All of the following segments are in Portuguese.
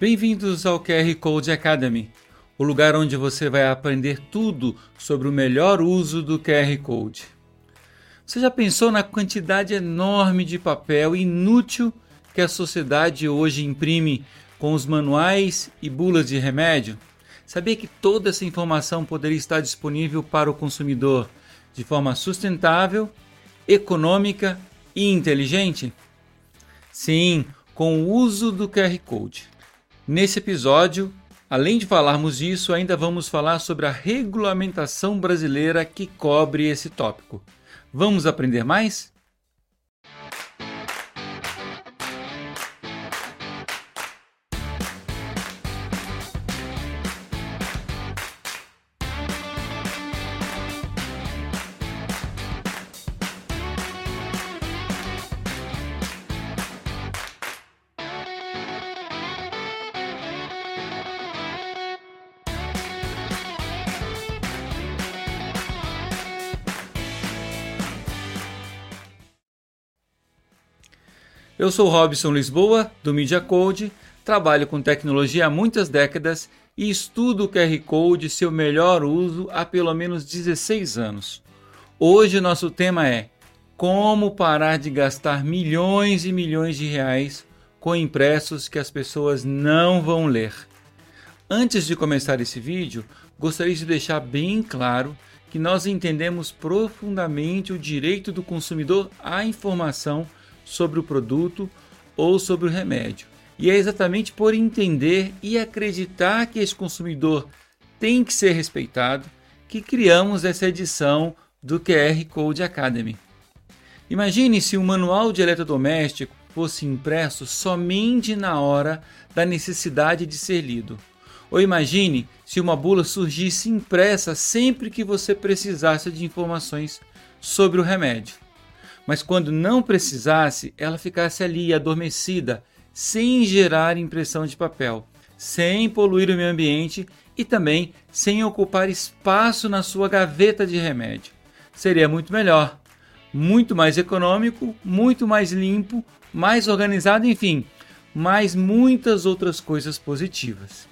Bem-vindos ao QR Code Academy, o lugar onde você vai aprender tudo sobre o melhor uso do QR Code. Você já pensou na quantidade enorme de papel inútil que a sociedade hoje imprime com os manuais e bulas de remédio? Sabia que toda essa informação poderia estar disponível para o consumidor de forma sustentável, econômica e inteligente? Sim, com o uso do QR Code. Nesse episódio, além de falarmos disso, ainda vamos falar sobre a regulamentação brasileira que cobre esse tópico. Vamos aprender mais? Eu sou Robson Lisboa, do Media Code, trabalho com tecnologia há muitas décadas e estudo o QR Code e seu melhor uso há pelo menos 16 anos. Hoje nosso tema é como parar de gastar milhões e milhões de reais com impressos que as pessoas não vão ler. Antes de começar esse vídeo, gostaria de deixar bem claro que nós entendemos profundamente o direito do consumidor à informação sobre o produto ou sobre o remédio. E é exatamente por entender e acreditar que esse consumidor tem que ser respeitado que criamos essa edição do QR Code Academy. Imagine se um manual de eletrodoméstico fosse impresso somente na hora da necessidade de ser lido. Ou imagine se uma bula surgisse impressa sempre que você precisasse de informações sobre o remédio mas quando não precisasse, ela ficasse ali adormecida, sem gerar impressão de papel, sem poluir o meio ambiente e também sem ocupar espaço na sua gaveta de remédio. Seria muito melhor, muito mais econômico, muito mais limpo, mais organizado, enfim, mais muitas outras coisas positivas.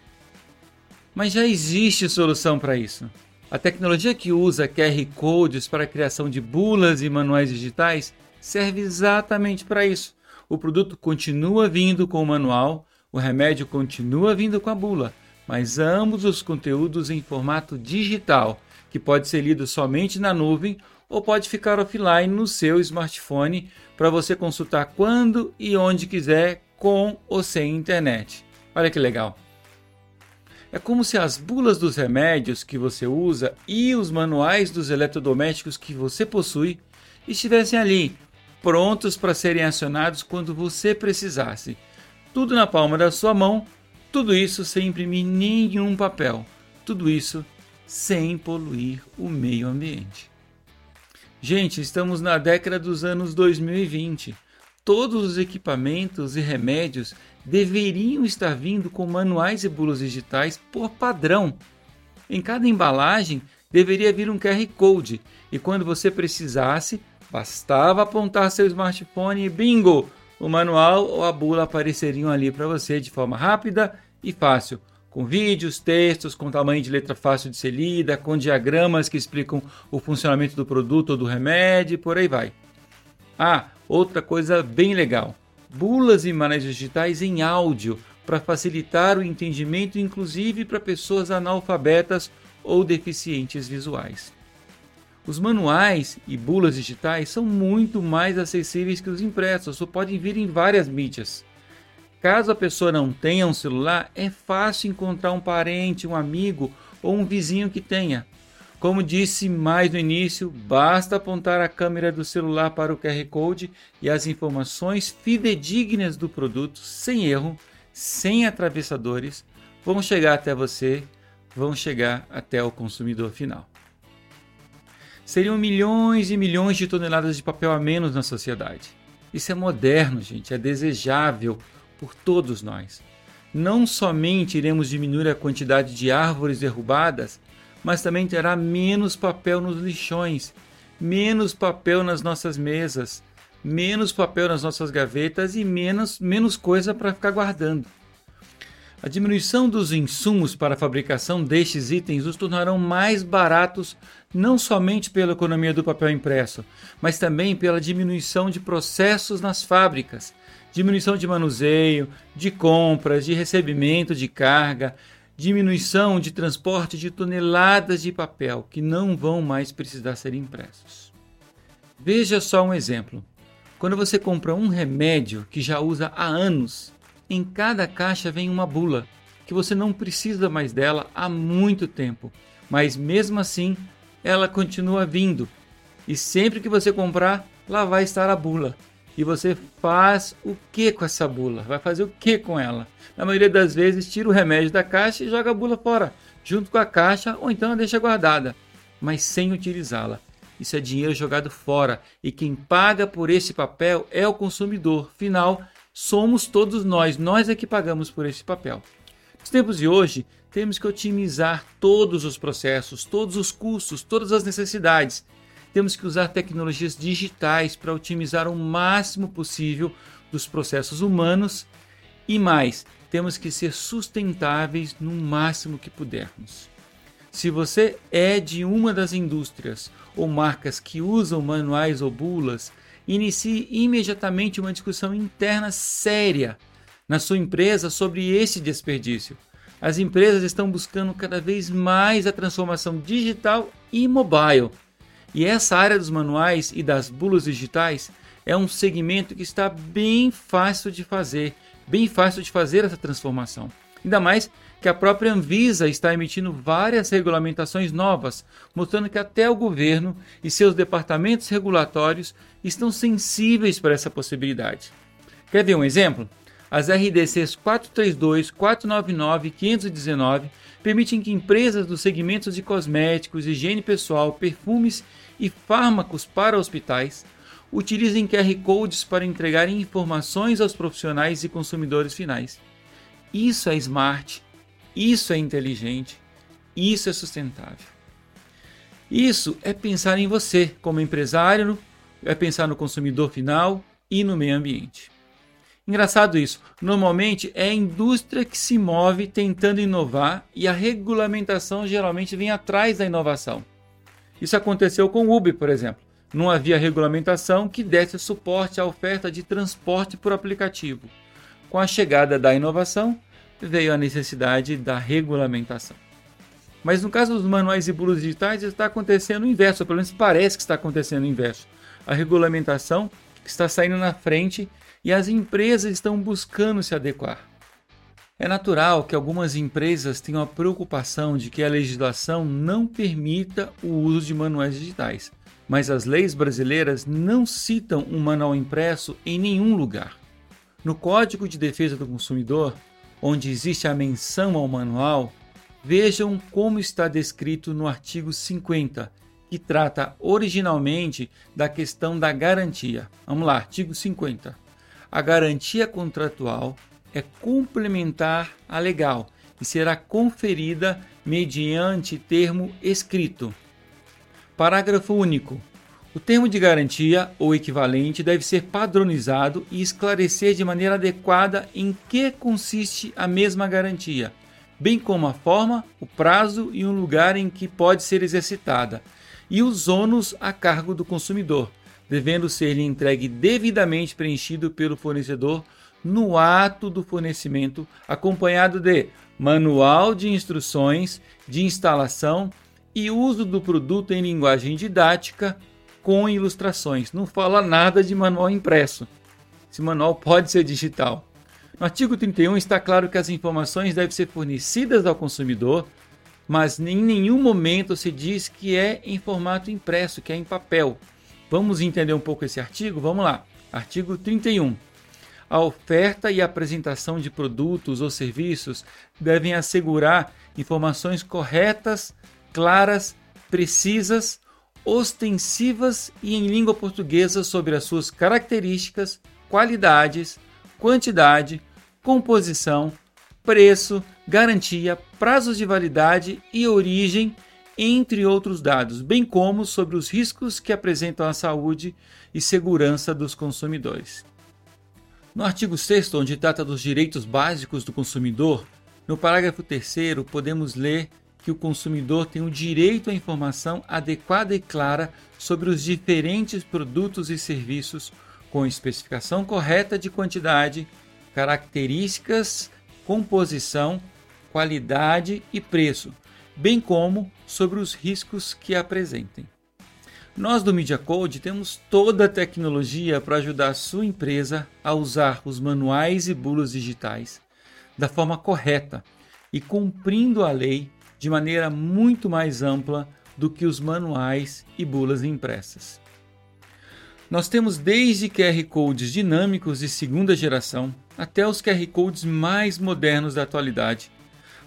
Mas já existe solução para isso. A tecnologia que usa QR Codes para a criação de bulas e manuais digitais serve exatamente para isso. O produto continua vindo com o manual, o remédio continua vindo com a bula, mas ambos os conteúdos em formato digital, que pode ser lido somente na nuvem ou pode ficar offline no seu smartphone para você consultar quando e onde quiser, com ou sem internet. Olha que legal! É como se as bulas dos remédios que você usa e os manuais dos eletrodomésticos que você possui estivessem ali, prontos para serem acionados quando você precisasse. Tudo na palma da sua mão, tudo isso sem imprimir nenhum papel, tudo isso sem poluir o meio ambiente. Gente, estamos na década dos anos 2020. Todos os equipamentos e remédios deveriam estar vindo com manuais e bulas digitais por padrão. Em cada embalagem deveria vir um QR Code e quando você precisasse, bastava apontar seu smartphone e bingo! O manual ou a bula apareceriam ali para você de forma rápida e fácil, com vídeos, textos, com tamanho de letra fácil de ser lida, com diagramas que explicam o funcionamento do produto ou do remédio e por aí vai. Ah, outra coisa bem legal bulas e manuais digitais em áudio para facilitar o entendimento, inclusive para pessoas analfabetas ou deficientes visuais. Os manuais e bulas digitais são muito mais acessíveis que os impressos, ou podem vir em várias mídias. Caso a pessoa não tenha um celular, é fácil encontrar um parente, um amigo ou um vizinho que tenha. Como disse mais no início, basta apontar a câmera do celular para o QR Code e as informações fidedignas do produto, sem erro, sem atravessadores, vão chegar até você, vão chegar até o consumidor final. Seriam milhões e milhões de toneladas de papel a menos na sociedade. Isso é moderno, gente, é desejável por todos nós. Não somente iremos diminuir a quantidade de árvores derrubadas, mas também terá menos papel nos lixões, menos papel nas nossas mesas, menos papel nas nossas gavetas e menos, menos coisa para ficar guardando. A diminuição dos insumos para a fabricação destes itens os tornarão mais baratos não somente pela economia do papel impresso, mas também pela diminuição de processos nas fábricas, diminuição de manuseio, de compras, de recebimento de carga, diminuição de transporte de toneladas de papel que não vão mais precisar ser impressos. Veja só um exemplo. Quando você compra um remédio que já usa há anos em cada caixa vem uma bula, que você não precisa mais dela há muito tempo, mas mesmo assim ela continua vindo. E sempre que você comprar, lá vai estar a bula. E você faz o que com essa bula? Vai fazer o que com ela? Na maioria das vezes, tira o remédio da caixa e joga a bula fora, junto com a caixa, ou então a deixa guardada, mas sem utilizá-la. Isso é dinheiro jogado fora e quem paga por esse papel é o consumidor final somos todos nós, nós é que pagamos por esse papel. Nos tempos de hoje, temos que otimizar todos os processos, todos os custos, todas as necessidades. Temos que usar tecnologias digitais para otimizar o máximo possível dos processos humanos e mais, temos que ser sustentáveis no máximo que pudermos. Se você é de uma das indústrias ou marcas que usam manuais ou bulas, inicie imediatamente uma discussão interna séria na sua empresa sobre esse desperdício. As empresas estão buscando cada vez mais a transformação digital e mobile. E essa área dos manuais e das bulas digitais é um segmento que está bem fácil de fazer, bem fácil de fazer essa transformação. Ainda mais que a própria Anvisa está emitindo várias regulamentações novas, mostrando que até o governo e seus departamentos regulatórios estão sensíveis para essa possibilidade. Quer ver um exemplo? As RDCs 432, 499 e 519 permitem que empresas dos segmentos de cosméticos, higiene pessoal, perfumes e fármacos para hospitais utilizem QR Codes para entregar informações aos profissionais e consumidores finais. Isso é smart, isso é inteligente, isso é sustentável. Isso é pensar em você como empresário, é pensar no consumidor final e no meio ambiente. Engraçado isso, normalmente é a indústria que se move tentando inovar e a regulamentação geralmente vem atrás da inovação. Isso aconteceu com o Uber, por exemplo. Não havia regulamentação que desse suporte à oferta de transporte por aplicativo. Com a chegada da inovação, veio a necessidade da regulamentação. Mas no caso dos manuais e bulos digitais, está acontecendo o inverso, ou pelo menos parece que está acontecendo o inverso. A regulamentação está saindo na frente e as empresas estão buscando se adequar. É natural que algumas empresas tenham a preocupação de que a legislação não permita o uso de manuais digitais, mas as leis brasileiras não citam um manual impresso em nenhum lugar. No Código de Defesa do Consumidor, onde existe a menção ao manual, vejam como está descrito no artigo 50, que trata originalmente da questão da garantia. Vamos lá, artigo 50. A garantia contratual é complementar à legal e será conferida mediante termo escrito. Parágrafo único. O termo de garantia ou equivalente deve ser padronizado e esclarecer de maneira adequada em que consiste a mesma garantia, bem como a forma, o prazo e o lugar em que pode ser exercitada, e os ônus a cargo do consumidor, devendo ser-lhe entregue devidamente preenchido pelo fornecedor no ato do fornecimento, acompanhado de manual de instruções de instalação e uso do produto em linguagem didática com ilustrações. Não fala nada de manual impresso. Esse manual pode ser digital. No artigo 31 está claro que as informações devem ser fornecidas ao consumidor, mas em nenhum momento se diz que é em formato impresso, que é em papel. Vamos entender um pouco esse artigo? Vamos lá. Artigo 31. A oferta e apresentação de produtos ou serviços devem assegurar informações corretas, claras, precisas ostensivas e em língua portuguesa sobre as suas características, qualidades, quantidade, composição, preço, garantia, prazos de validade e origem, entre outros dados, bem como sobre os riscos que apresentam à saúde e segurança dos consumidores. No artigo 6, onde trata dos direitos básicos do consumidor, No parágrafo 3, podemos ler que o consumidor tem o direito à informação adequada e clara sobre os diferentes produtos e serviços, com especificação correta de quantidade, características, composição, qualidade e preço, bem como sobre os riscos que apresentem. Nós do Media Code temos toda a tecnologia para ajudar a sua empresa a usar os manuais e bulas digitais da forma correta e cumprindo a lei de maneira muito mais ampla do que os manuais e bulas impressas. Nós temos desde QR Codes dinâmicos de segunda geração até os QR Codes mais modernos da atualidade,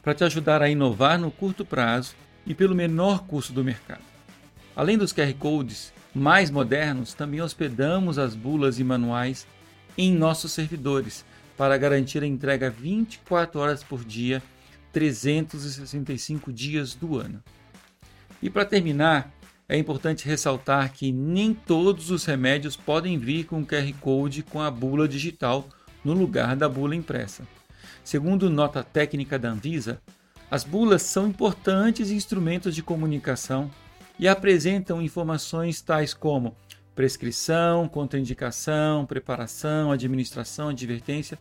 para te ajudar a inovar no curto prazo e pelo menor custo do mercado. Além dos QR Codes mais modernos, também hospedamos as bulas e manuais em nossos servidores para garantir a entrega 24 horas por dia, 365 dias do ano. E para terminar, é importante ressaltar que nem todos os remédios podem vir com QR Code com a bula digital no lugar da bula impressa. Segundo nota técnica da Anvisa, as bulas são importantes instrumentos de comunicação e apresentam informações tais como prescrição, contraindicação, preparação, administração, advertência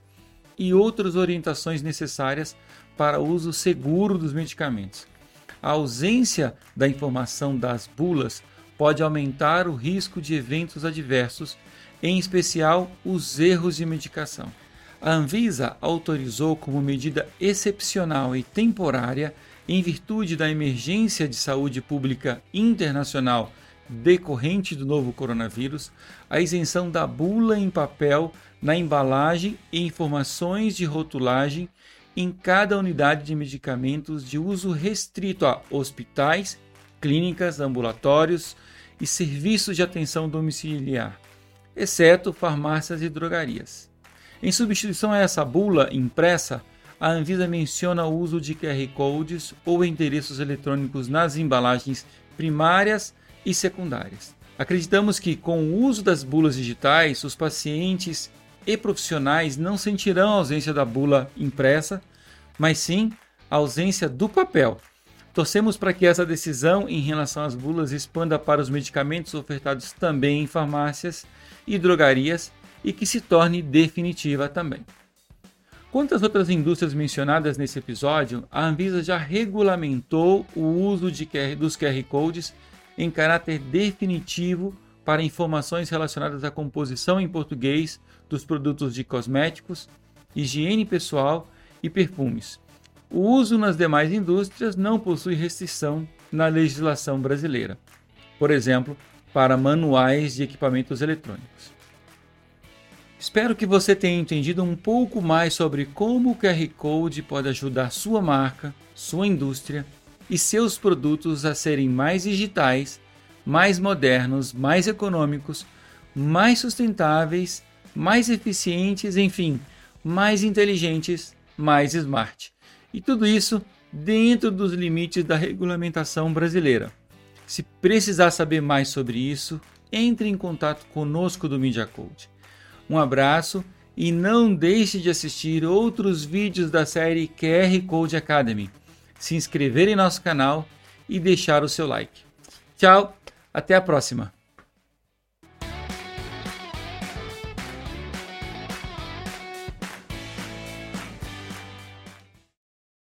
e outras orientações necessárias para o uso seguro dos medicamentos. A ausência da informação das bulas pode aumentar o risco de eventos adversos, em especial os erros de medicação. A Anvisa autorizou como medida excepcional e temporária, em virtude da emergência de saúde pública internacional decorrente do novo coronavírus, a isenção da bula em papel na embalagem e informações de rotulagem em cada unidade de medicamentos de uso restrito a hospitais, clínicas, ambulatórios e serviços de atenção domiciliar, exceto farmácias e drogarias. Em substituição a essa bula impressa, a Anvisa menciona o uso de QR codes ou endereços eletrônicos nas embalagens primárias e secundárias. Acreditamos que, com o uso das bulas digitais, os pacientes e profissionais não sentirão a ausência da bula impressa, mas sim a ausência do papel. Torcemos para que essa decisão em relação às bulas expanda para os medicamentos ofertados também em farmácias e drogarias e que se torne definitiva também. Quanto às outras indústrias mencionadas nesse episódio, a Anvisa já regulamentou o uso QR, dos QR Codes em caráter definitivo para informações relacionadas à composição em português dos produtos de cosméticos, higiene pessoal e perfumes. O uso nas demais indústrias não possui restrição na legislação brasileira, por exemplo, para manuais de equipamentos eletrônicos. Espero que você tenha entendido um pouco mais sobre como o QR Code pode ajudar sua marca, sua indústria e seus produtos a serem mais digitais, mais modernos, mais econômicos, mais sustentáveis, mais eficientes, enfim, mais inteligentes, mais smart. E tudo isso dentro dos limites da regulamentação brasileira. Se precisar saber mais sobre isso, entre em contato conosco do Media Code. Um abraço e não deixe de assistir outros vídeos da série QR Code Academy se inscrever em nosso canal e deixar o seu like. Tchau, até a próxima!